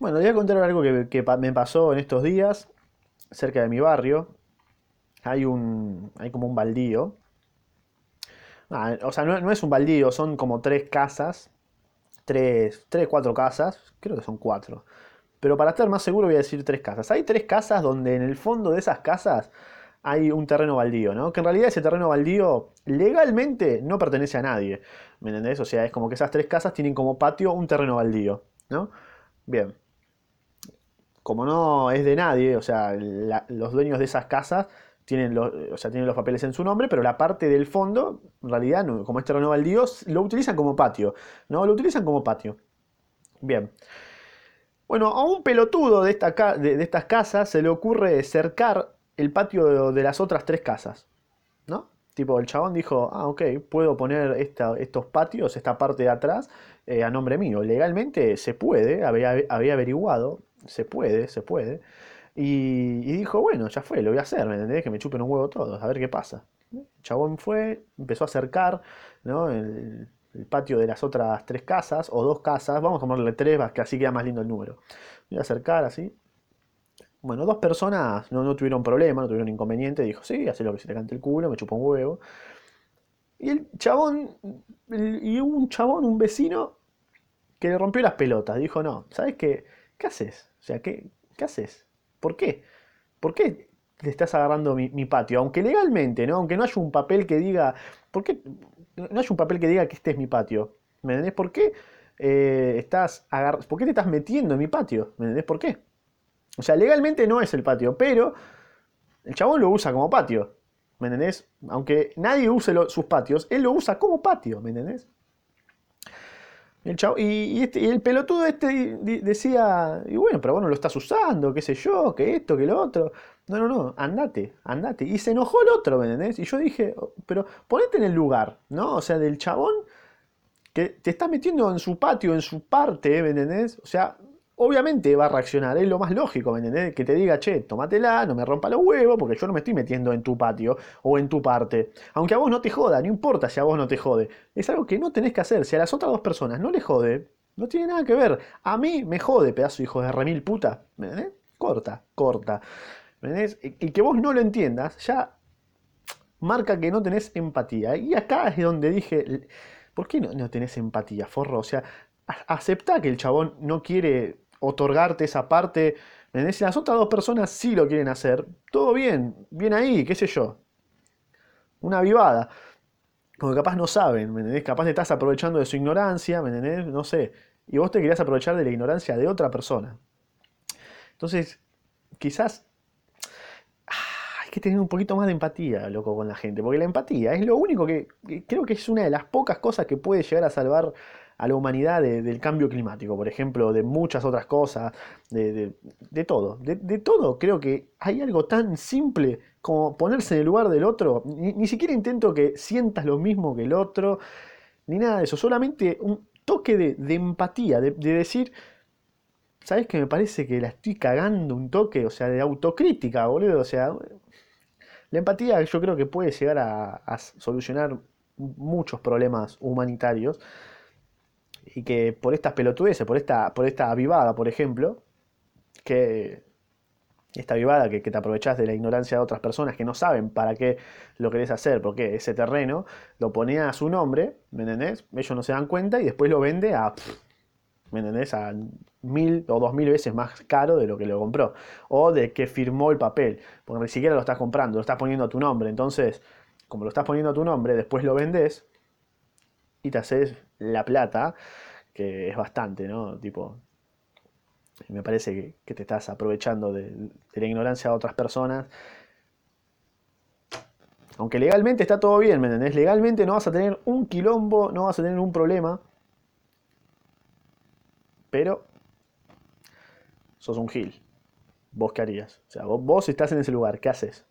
Bueno, les voy a contar algo que, me pasó en estos días, cerca de mi barrio. Hay un, hay como un baldío. Ah, o sea, no, no es un baldío, son como tres casas. Tres, tres, cuatro casas. Creo que son cuatro. Pero para estar más seguro voy a decir tres casas. Hay tres casas donde en el fondo de esas casas hay un terreno baldío, ¿no? Que en realidad ese terreno baldío legalmente no pertenece a nadie. ¿Me entendés? O sea, es como que esas tres casas tienen como patio un terreno baldío, ¿no? Bien. Como no es de nadie, o sea, los dueños de esas casas tienen los, o sea, tienen los papeles en su nombre, pero la parte del fondo, en realidad, como es terreno baldío, lo utilizan como patio, ¿no? Lo utilizan como patio. Bien. Bueno, a un pelotudo de, esta estas casas se le ocurre cercar el patio de, las otras tres casas, ¿no? Tipo, el chabón dijo, ah, ok, puedo poner estos patios, esta parte de atrás, eh, a nombre mío. Legalmente se puede, había averiguado, se puede, se puede. Y, dijo, bueno, ya fue, lo voy a hacer, ¿me entendés? Que me chupen un huevo todos, a ver qué pasa. El chabón fue, empezó a acercar, ¿no? El, patio de las otras tres casas, o dos casas, vamos a ponerle tres, que así queda más lindo el número. Voy a acercar así. Bueno, dos personas no, no tuvieron problema, no tuvieron inconveniente, dijo, sí, hace lo que se le cante el culo, me chupa un huevo. Y el chabón, y un chabón, un vecino, que le rompió las pelotas. Dijo, no, ¿sabes qué? ¿Qué haces? O sea, ¿qué, haces? ¿Por qué? ¿Por qué te estás agarrando mi, patio? Aunque legalmente, ¿no? Aunque no haya un papel que diga, ¿por qué no hay un papel que diga que este es mi patio? ¿Me entendés? ¿Por qué eh, estás agar- ¿Por qué te estás metiendo en mi patio? ¿Me entendés por qué? O sea, legalmente no es el patio, pero el chabón lo usa como patio. ¿Me entendés? Aunque nadie use sus patios, él lo usa como patio, ¿me entendés? El chavo- y, este- el pelotudo este decía, y bueno, pero vos no lo estás usando, qué sé yo, que esto, que lo otro. No, no, no, andate, andate. Y se enojó el otro, ¿me? Y yo dije, "Oh, pero ponete en el lugar, ¿no? O sea, del chabón que te está metiendo en su patio, en su parte, ¿me? O sea, obviamente va a reaccionar, es lo más lógico, ¿me entendés? Que te diga, che, tómatela, no me rompa los huevos, porque yo no me estoy metiendo en tu patio o en tu parte. Aunque a vos no te joda, no importa si a vos no te jode. Es algo que no tenés que hacer. Si a las otras dos personas no les jode, no tiene nada que ver. A mí me jode, pedazo hijo de remil puta. ¿Me? Corta, corta. ¿Me entendés? Y que vos no lo entiendas, ya marca que no tenés empatía. Y acá es donde dije, ¿por qué no, no tenés empatía, forro? O sea, aceptá que el chabón no quiere otorgarte esa parte. ¿me entendés? Si las otras dos personas sí lo quieren hacer, todo bien, bien ahí, qué sé yo. Una avivada. Como que capaz no saben, ¿me entendés? Capaz te estás aprovechando de su ignorancia, ¿me entendés? No sé. Y vos te querías aprovechar de la ignorancia de otra persona. Entonces, quizás hay que tener un poquito más de empatía, loco, con la gente, porque la empatía es lo único que creo que es una de las pocas cosas que puede llegar a salvar a la humanidad de- del cambio climático, por ejemplo, de muchas otras cosas, de, de- todo, de, todo. Creo que hay algo tan simple como ponerse en el lugar del otro. Ni, ni siquiera intento que sientas lo mismo que el otro, ni nada de eso, solamente un toque de, empatía, de, de decir, ¿sabes que me parece que la estoy cagando un toque? O sea, de autocrítica, boludo, o sea... La empatía yo creo que puede llegar a, a solucionar muchos problemas humanitarios y que por estas pelotudeces, por esta, por esta avivada, por ejemplo, que esta avivada que, que te aprovechás de la ignorancia de otras personas que no saben para qué lo querés hacer, porque ese terreno lo pone a su nombre, ¿me entendés? Ellos no se dan cuenta y después lo vende a, ¿me entendés? A mil o dos mil veces más caro de lo que lo compró. O de que firmó el papel. Porque ni siquiera lo estás comprando, lo estás poniendo a tu nombre. Entonces, como lo estás poniendo a tu nombre, después lo vendes y te haces la plata, que es bastante, ¿no? Tipo, me parece que, te estás aprovechando de, de la ignorancia de otras personas. Aunque legalmente está todo bien, ¿me entendés? Legalmente no vas a tener un quilombo, no vas a tener un problema. Pero sos un gil. ¿Vos qué harías? O sea, vos, vos estás en ese lugar, ¿qué haces?